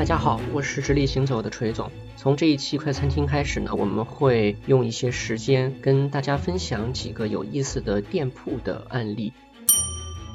大家好，我是直立行走的锤总。从这一期快餐厅开始呢，我们会用一些时间跟大家分享几个有意思的店铺的案例。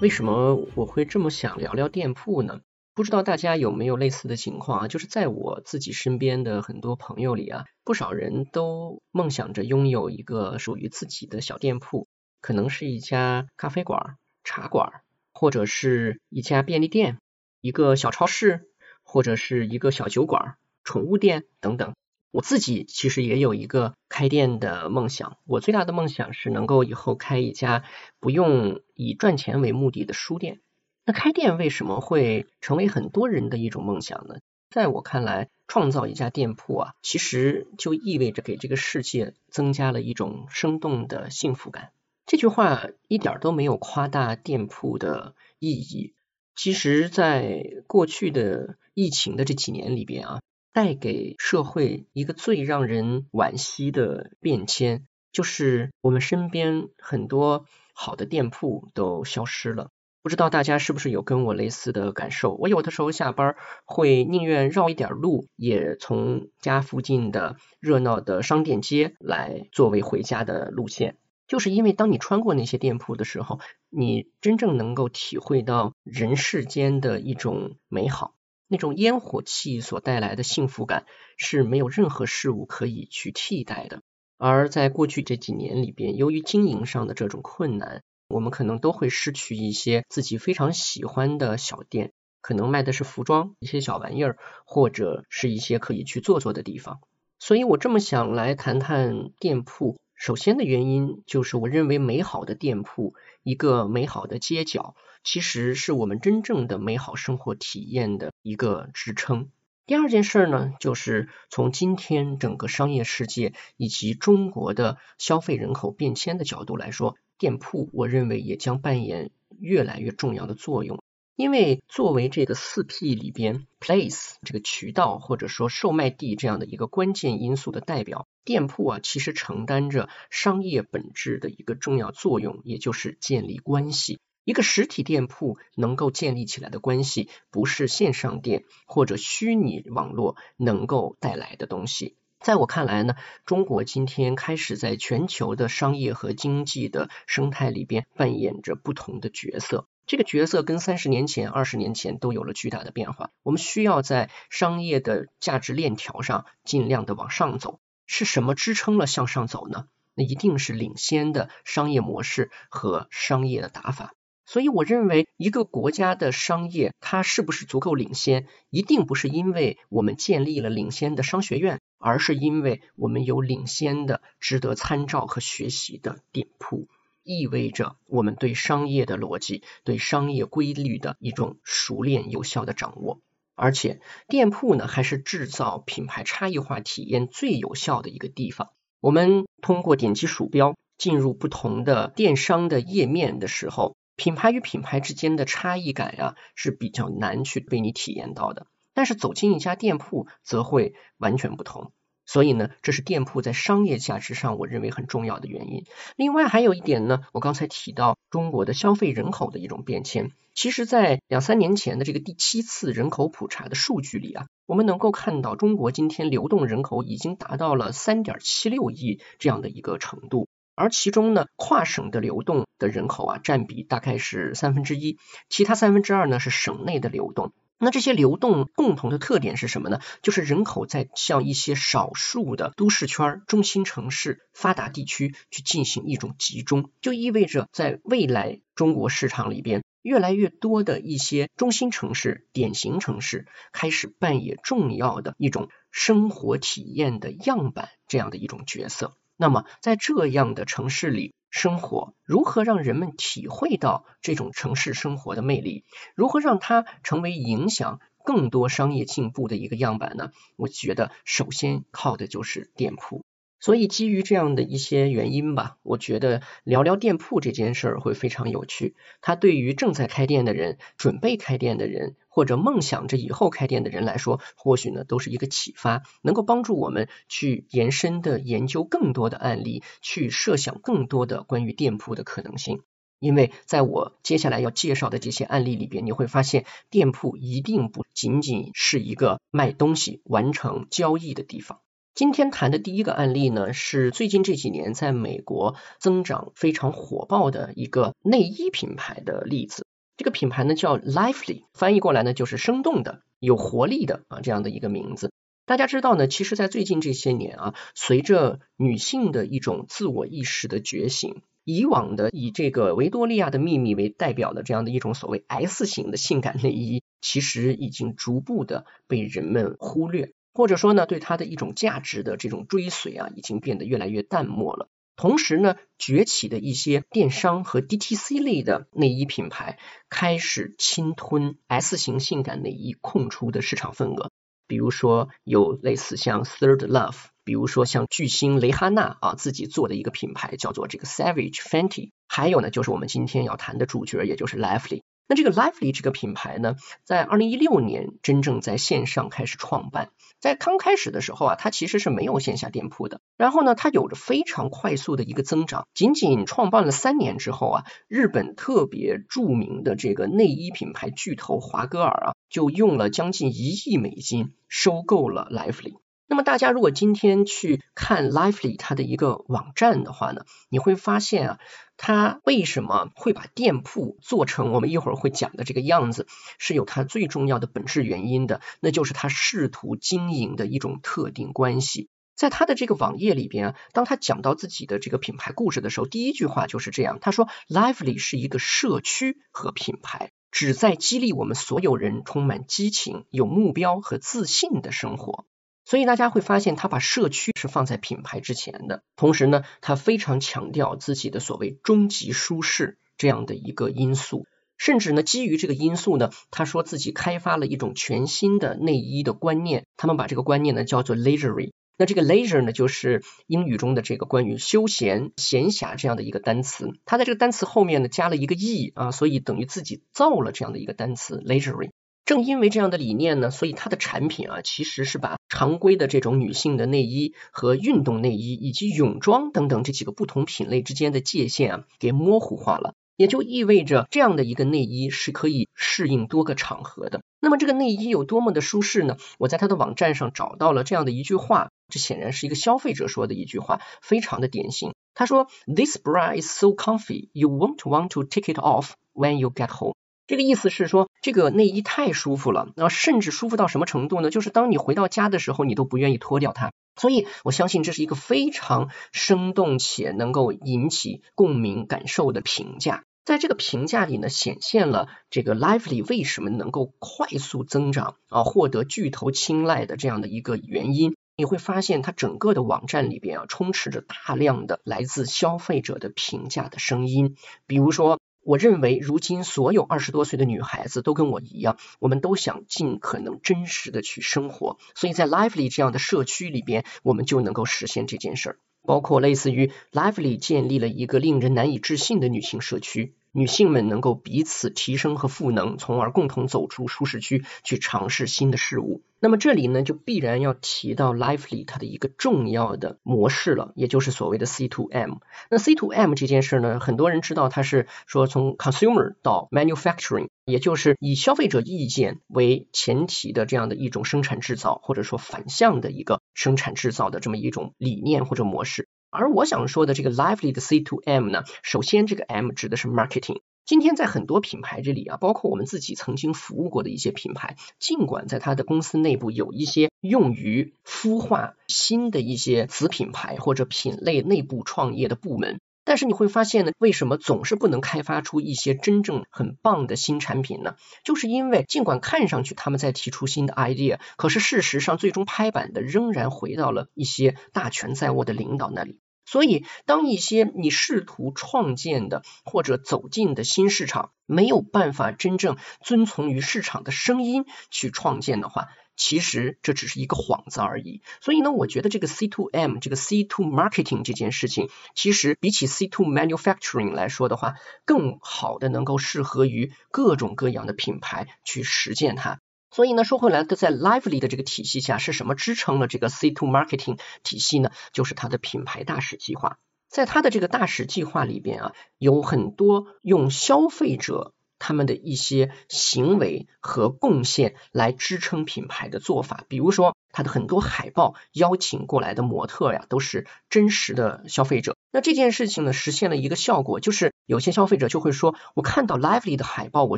为什么我会这么想聊聊店铺呢？不知道大家有没有类似的情况啊？就是在我自己身边的很多朋友里啊，不少人都梦想着拥有一个属于自己的小店铺，可能是一家咖啡馆、茶馆，或者是一家便利店、一个小超市。或者是一个小酒馆、宠物店等等。我自己其实也有一个开店的梦想。我最大的梦想是能够以后开一家不用以赚钱为目的的书店。那开店为什么会成为很多人的一种梦想呢？在我看来，创造一家店铺啊，其实就意味着给这个世界增加了一种生动的幸福感。这句话一点都没有夸大店铺的意义。其实，在过去的疫情的这几年里边啊，带给社会一个最让人惋惜的变迁，就是我们身边很多好的店铺都消失了。不知道大家是不是有跟我类似的感受？我有的时候下班会宁愿绕一点路，也从家附近的热闹的商店街来作为回家的路线。就是因为当你穿过那些店铺的时候，你真正能够体会到人世间的一种美好，那种烟火气所带来的幸福感是没有任何事物可以去替代的。而在过去这几年里边，由于经营上的这种困难，我们可能都会失去一些自己非常喜欢的小店，可能卖的是服装、一些小玩意儿，或者是一些可以去坐坐的地方。所以我这么想来谈谈店铺。首先的原因就是，我认为美好的店铺，一个美好的街角，其实是我们真正的美好生活体验的一个支撑。第二件事呢，就是从今天整个商业世界以及中国的消费人口变迁的角度来说，店铺我认为也将扮演越来越重要的作用。因为作为这个四 P 里边 place 这个渠道或者说售卖地这样的一个关键因素的代表，店铺啊其实承担着商业本质的一个重要作用，也就是建立关系。一个实体店铺能够建立起来的关系，不是线上店或者虚拟网络能够带来的东西。在我看来呢，中国今天开始在全球的商业和经济的生态里边扮演着不同的角色。这个角色跟三十年前、二十年前都有了巨大的变化。我们需要在商业的价值链条上尽量的往上走。是什么支撑了向上走呢？那一定是领先的商业模式和商业的打法。所以，我认为一个国家的商业它是不是足够领先，一定不是因为我们建立了领先的商学院，而是因为我们有领先的、值得参照和学习的店铺。意味着我们对商业的逻辑、对商业规律的一种熟练、有效的掌握，而且店铺呢，还是制造品牌差异化体验最有效的一个地方。我们通过点击鼠标进入不同的电商的页面的时候，品牌与品牌之间的差异感呀是比较难去被你体验到的，但是走进一家店铺则会完全不同。所以呢，这是店铺在商业价值上我认为很重要的原因。另外还有一点呢，我刚才提到中国的消费人口的一种变迁。其实，在两三年前的这个第七次人口普查的数据里啊，我们能够看到中国今天流动人口已经达到了三点七六亿这样的一个程度，而其中呢，跨省的流动的人口啊占比大概是三分之一，其他三分之二呢是省内的流动。那这些流动共同的特点是什么呢？就是人口在向一些少数的都市圈、中心城市、发达地区去进行一种集中，就意味着在未来中国市场里边，越来越多的一些中心城市、典型城市开始扮演重要的一种生活体验的样板这样的一种角色。那么在这样的城市里，生活如何让人们体会到这种城市生活的魅力？如何让它成为影响更多商业进步的一个样板呢？我觉得首先靠的就是店铺。所以基于这样的一些原因吧，我觉得聊聊店铺这件事儿会非常有趣。它对于正在开店的人、准备开店的人。或者梦想着以后开店的人来说，或许呢都是一个启发，能够帮助我们去延伸的研究更多的案例，去设想更多的关于店铺的可能性。因为在我接下来要介绍的这些案例里边，你会发现店铺一定不仅仅是一个卖东西、完成交易的地方。今天谈的第一个案例呢，是最近这几年在美国增长非常火爆的一个内衣品牌的例子。这个品牌呢叫 Lively，翻译过来呢就是生动的、有活力的啊这样的一个名字。大家知道呢，其实，在最近这些年啊，随着女性的一种自我意识的觉醒。以往的以这个维多利亚的秘密为代表的这样的一种所谓 S 型的性感内衣，其实已经逐步的被人们忽略，或者说呢，对它的一种价值的这种追随啊，已经变得越来越淡漠了。同时呢，崛起的一些电商和 DTC 类的内衣品牌开始侵吞 S 型性感内衣空出的市场份额，比如说有类似像 Third Love。比如说像巨星蕾哈娜啊自己做的一个品牌叫做这个 Savage Fenty，还有呢就是我们今天要谈的主角，也就是 Lively。那这个 Lively 这个品牌呢，在二零一六年真正在线上开始创办，在刚开始的时候啊，它其实是没有线下店铺的。然后呢，它有着非常快速的一个增长，仅仅创办了三年之后啊，日本特别著名的这个内衣品牌巨头华歌尔啊，就用了将近一亿美金收购了 Lively。那么大家如果今天去看 Lively 它的一个网站的话呢，你会发现啊，它为什么会把店铺做成我们一会儿会讲的这个样子，是有它最重要的本质原因的，那就是它试图经营的一种特定关系。在它的这个网页里边啊，当他讲到自己的这个品牌故事的时候，第一句话就是这样，他说 Lively 是一个社区和品牌，旨在激励我们所有人充满激情、有目标和自信的生活。所以大家会发现，他把社区是放在品牌之前的，同时呢，他非常强调自己的所谓终极舒适这样的一个因素，甚至呢，基于这个因素呢，他说自己开发了一种全新的内衣的观念，他们把这个观念呢叫做 leisure。那这个 leisure 呢，就是英语中的这个关于休闲、闲暇这样的一个单词，他在这个单词后面呢加了一个 e 啊，所以等于自己造了这样的一个单词 leisure。正因为这样的理念呢，所以它的产品啊，其实是把常规的这种女性的内衣和运动内衣以及泳装等等这几个不同品类之间的界限啊，给模糊化了。也就意味着这样的一个内衣是可以适应多个场合的。那么这个内衣有多么的舒适呢？我在它的网站上找到了这样的一句话，这显然是一个消费者说的一句话，非常的典型。他说：“This bra is so comfy, you won't want to take it off when you get home。”这个意思是说，这个内衣太舒服了，那甚至舒服到什么程度呢？就是当你回到家的时候，你都不愿意脱掉它。所以我相信这是一个非常生动且能够引起共鸣感受的评价。在这个评价里呢，显现了这个 Lively 为什么能够快速增长啊，获得巨头青睐的这样的一个原因。你会发现，它整个的网站里边啊，充斥着大量的来自消费者的评价的声音，比如说。我认为，如今所有二十多岁的女孩子都跟我一样，我们都想尽可能真实的去生活，所以在 Lively 这样的社区里边，我们就能够实现这件事儿。包括类似于 Lively 建立了一个令人难以置信的女性社区。女性们能够彼此提升和赋能，从而共同走出舒适区，去尝试新的事物。那么这里呢，就必然要提到 Lively 它的一个重要的模式了，也就是所谓的 C to M。那 C to M 这件事呢，很多人知道它是说从 consumer 到 manufacturing，也就是以消费者意见为前提的这样的一种生产制造，或者说反向的一个生产制造的这么一种理念或者模式。而我想说的这个 lively 的 C to M 呢，首先这个 M 指的是 marketing。今天在很多品牌这里啊，包括我们自己曾经服务过的一些品牌，尽管在它的公司内部有一些用于孵化新的一些子品牌或者品类内部创业的部门，但是你会发现呢，为什么总是不能开发出一些真正很棒的新产品呢？就是因为尽管看上去他们在提出新的 idea，可是事实上最终拍板的仍然回到了一些大权在握的领导那里。所以，当一些你试图创建的或者走进的新市场没有办法真正遵从于市场的声音去创建的话，其实这只是一个幌子而已。所以呢，我觉得这个 C to M 这个 C to Marketing 这件事情，其实比起 C to Manufacturing 来说的话，更好的能够适合于各种各样的品牌去实践它。所以呢，说回来，在 Lively 的这个体系下，是什么支撑了这个 C to Marketing 体系呢？就是它的品牌大使计划。在它的这个大使计划里边啊，有很多用消费者。他们的一些行为和贡献来支撑品牌的做法，比如说他的很多海报邀请过来的模特呀，都是真实的消费者。那这件事情呢，实现了一个效果，就是有些消费者就会说，我看到 Lively 的海报，我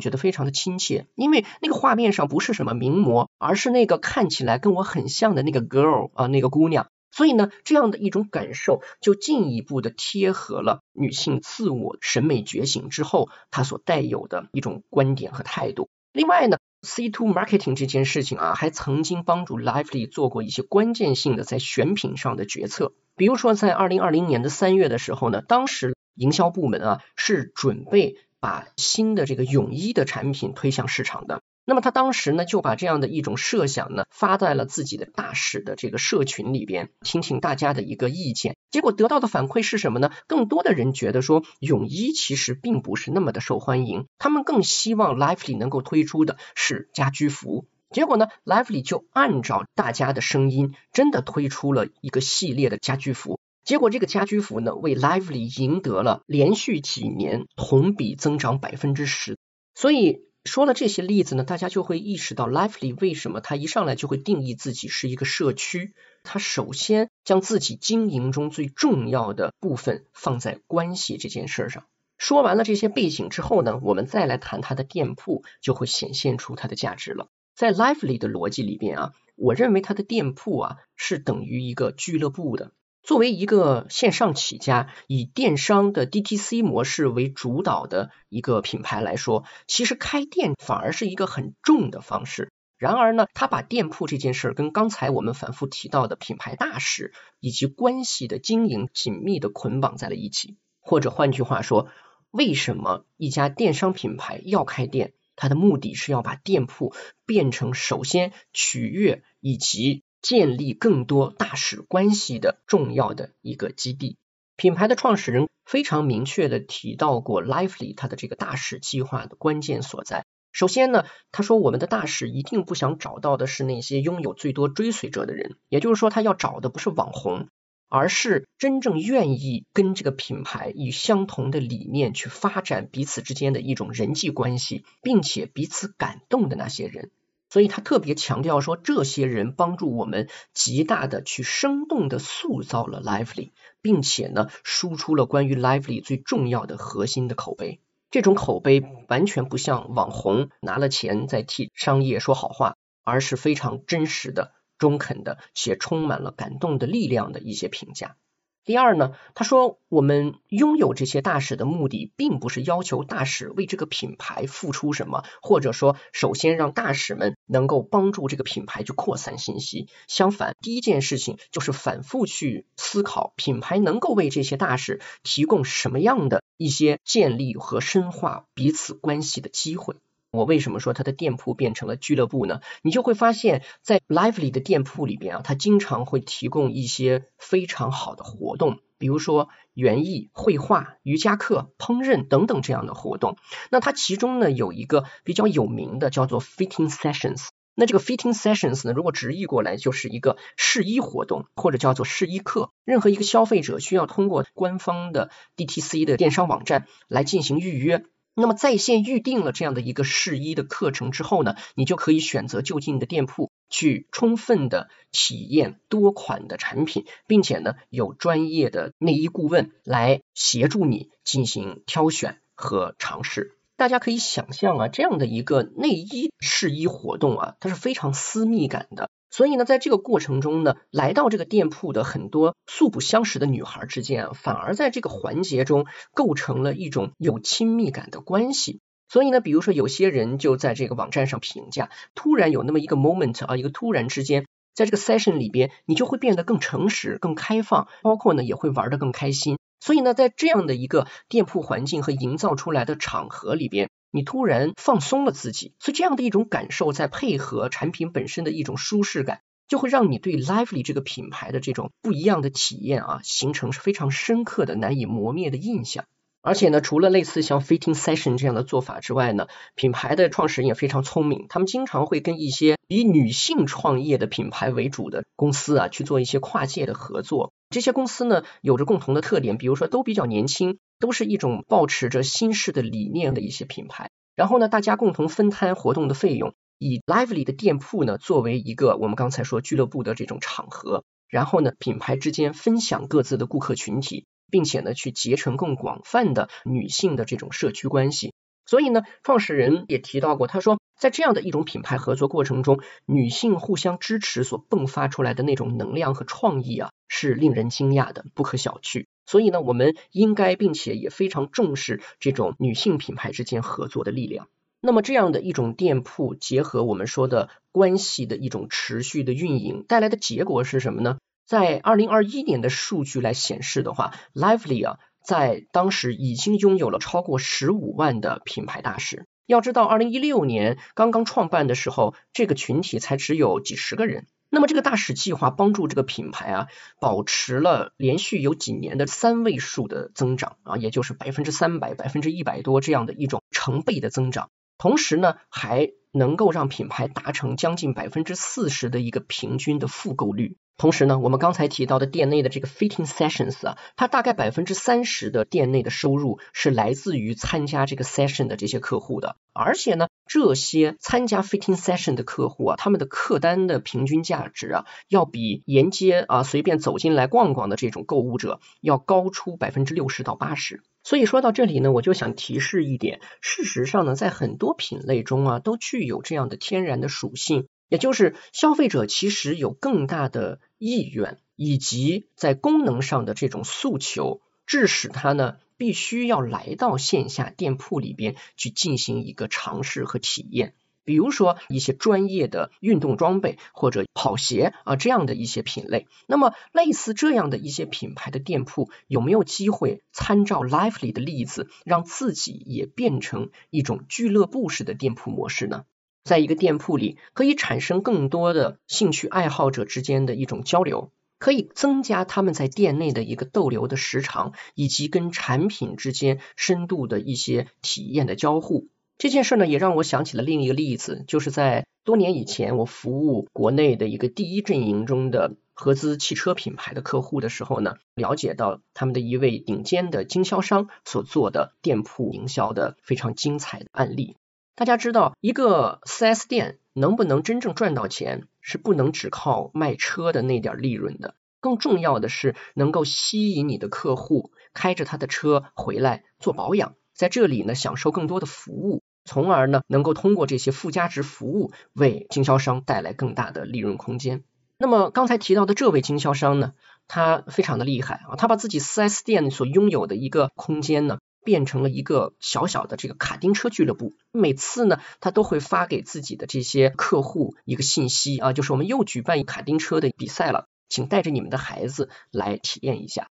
觉得非常的亲切，因为那个画面上不是什么名模，而是那个看起来跟我很像的那个 girl 啊，那个姑娘。所以呢，这样的一种感受就进一步的贴合了女性自我审美觉醒之后，她所带有的一种观点和态度。另外呢，C to marketing 这件事情啊，还曾经帮助 Lively 做过一些关键性的在选品上的决策。比如说，在二零二零年的三月的时候呢，当时营销部门啊是准备把新的这个泳衣的产品推向市场的。那么他当时呢，就把这样的一种设想呢，发在了自己的大使的这个社群里边，听听大家的一个意见。结果得到的反馈是什么呢？更多的人觉得说，泳衣其实并不是那么的受欢迎，他们更希望 Lively 能够推出的是家居服。结果呢，Lively 就按照大家的声音，真的推出了一个系列的家居服。结果这个家居服呢，为 Lively 赢得了连续几年同比增长百分之十。所以。说了这些例子呢，大家就会意识到 Lively 为什么他一上来就会定义自己是一个社区。他首先将自己经营中最重要的部分放在关系这件事上。说完了这些背景之后呢，我们再来谈他的店铺，就会显现出它的价值了。在 Lively 的逻辑里边啊，我认为它的店铺啊是等于一个俱乐部的。作为一个线上起家、以电商的 DTC 模式为主导的一个品牌来说，其实开店反而是一个很重的方式。然而呢，他把店铺这件事儿跟刚才我们反复提到的品牌大使以及关系的经营紧密的捆绑在了一起。或者换句话说，为什么一家电商品牌要开店？它的目的是要把店铺变成首先取悦以及。建立更多大使关系的重要的一个基地。品牌的创始人非常明确的提到过，Lively 它的这个大使计划的关键所在。首先呢，他说我们的大使一定不想找到的是那些拥有最多追随者的人，也就是说，他要找的不是网红，而是真正愿意跟这个品牌以相同的理念去发展彼此之间的一种人际关系，并且彼此感动的那些人。所以他特别强调说，这些人帮助我们极大的去生动的塑造了 Lively，并且呢，输出了关于 Lively 最重要的核心的口碑。这种口碑完全不像网红拿了钱在替商业说好话，而是非常真实的、中肯的，且充满了感动的力量的一些评价。第二呢，他说我们拥有这些大使的目的，并不是要求大使为这个品牌付出什么，或者说首先让大使们能够帮助这个品牌去扩散信息。相反，第一件事情就是反复去思考品牌能够为这些大使提供什么样的一些建立和深化彼此关系的机会。我为什么说它的店铺变成了俱乐部呢？你就会发现，在 Lively 的店铺里边啊，它经常会提供一些非常好的活动，比如说园艺、绘画、瑜伽课、烹饪等等这样的活动。那它其中呢有一个比较有名的叫做 Fitting Sessions。那这个 Fitting Sessions 呢，如果直译过来就是一个试衣活动，或者叫做试衣课。任何一个消费者需要通过官方的 DTC 的电商网站来进行预约。那么在线预定了这样的一个试衣的课程之后呢，你就可以选择就近的店铺去充分的体验多款的产品，并且呢有专业的内衣顾问来协助你进行挑选和尝试。大家可以想象啊，这样的一个内衣试衣活动啊，它是非常私密感的。所以呢，在这个过程中呢，来到这个店铺的很多素不相识的女孩之间啊，反而在这个环节中构成了一种有亲密感的关系。所以呢，比如说有些人就在这个网站上评价，突然有那么一个 moment 啊，一个突然之间，在这个 session 里边，你就会变得更诚实、更开放，包括呢也会玩得更开心。所以呢，在这样的一个店铺环境和营造出来的场合里边。你突然放松了自己，所以这样的一种感受，再配合产品本身的一种舒适感，就会让你对 Lively 这个品牌的这种不一样的体验啊，形成非常深刻的、难以磨灭的印象。而且呢，除了类似像 Fitting Session 这样的做法之外呢，品牌的创始人也非常聪明，他们经常会跟一些以女性创业的品牌为主的公司啊，去做一些跨界的合作。这些公司呢有着共同的特点，比如说都比较年轻，都是一种保持着新式的理念的一些品牌。然后呢，大家共同分摊活动的费用，以 Lively 的店铺呢作为一个我们刚才说俱乐部的这种场合。然后呢，品牌之间分享各自的顾客群体，并且呢去结成更广泛的女性的这种社区关系。所以呢，创始人也提到过，他说，在这样的一种品牌合作过程中，女性互相支持所迸发出来的那种能量和创意啊，是令人惊讶的，不可小觑。所以呢，我们应该并且也非常重视这种女性品牌之间合作的力量。那么这样的一种店铺，结合我们说的关系的一种持续的运营，带来的结果是什么呢？在二零二一年的数据来显示的话，Lively 啊。在当时已经拥有了超过十五万的品牌大使。要知道，二零一六年刚刚创办的时候，这个群体才只有几十个人。那么，这个大使计划帮助这个品牌啊，保持了连续有几年的三位数的增长啊，也就是百分之三百、百分之一百多这样的一种成倍的增长。同时呢，还能够让品牌达成将近百分之四十的一个平均的复购率。同时呢，我们刚才提到的店内的这个 fitting sessions 啊，它大概百分之三十的店内的收入是来自于参加这个 session 的这些客户的，而且呢，这些参加 fitting session 的客户啊，他们的客单的平均价值啊，要比沿街啊随便走进来逛逛的这种购物者要高出百分之六十到八十。所以说到这里呢，我就想提示一点，事实上呢，在很多品类中啊，都具有这样的天然的属性。也就是消费者其实有更大的意愿，以及在功能上的这种诉求，致使他呢必须要来到线下店铺里边去进行一个尝试和体验。比如说一些专业的运动装备或者跑鞋啊这样的一些品类。那么类似这样的一些品牌的店铺，有没有机会参照 Lively 的例子，让自己也变成一种俱乐部式的店铺模式呢？在一个店铺里，可以产生更多的兴趣爱好者之间的一种交流，可以增加他们在店内的一个逗留的时长，以及跟产品之间深度的一些体验的交互。这件事呢，也让我想起了另一个例子，就是在多年以前，我服务国内的一个第一阵营中的合资汽车品牌的客户的时候呢，了解到他们的一位顶尖的经销商所做的店铺营销的非常精彩的案例。大家知道，一个 4S 店能不能真正赚到钱，是不能只靠卖车的那点利润的。更重要的是，能够吸引你的客户开着他的车回来做保养，在这里呢享受更多的服务，从而呢能够通过这些附加值服务为经销商带来更大的利润空间。那么刚才提到的这位经销商呢，他非常的厉害啊，他把自己 4S 店所拥有的一个空间呢。变成了一个小小的这个卡丁车俱乐部。每次呢，他都会发给自己的这些客户一个信息啊，就是我们又举办卡丁车的比赛了，请带着你们的孩子来体验一下。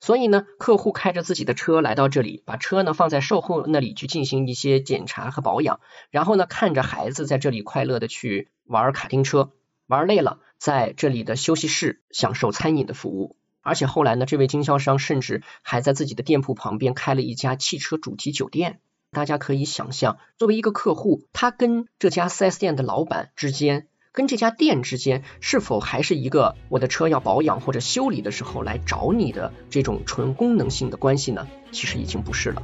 所以呢，客户开着自己的车来到这里，把车呢放在售后那里去进行一些检查和保养，然后呢看着孩子在这里快乐的去玩卡丁车，玩累了，在这里的休息室享受餐饮的服务。而且后来呢，这位经销商甚至还在自己的店铺旁边开了一家汽车主题酒店。大家可以想象，作为一个客户，他跟这家 4S 店的老板之间，跟这家店之间，是否还是一个我的车要保养或者修理的时候来找你的这种纯功能性的关系呢？其实已经不是了。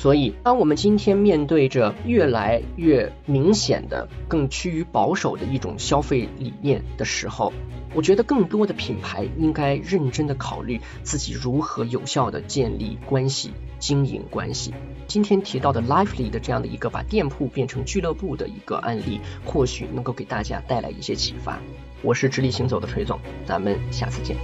所以，当我们今天面对着越来越明显的、更趋于保守的一种消费理念的时候，我觉得更多的品牌应该认真的考虑自己如何有效的建立关系、经营关系。今天提到的 Lively 的这样的一个把店铺变成俱乐部的一个案例，或许能够给大家带来一些启发。我是直立行走的锤总，咱们下次见。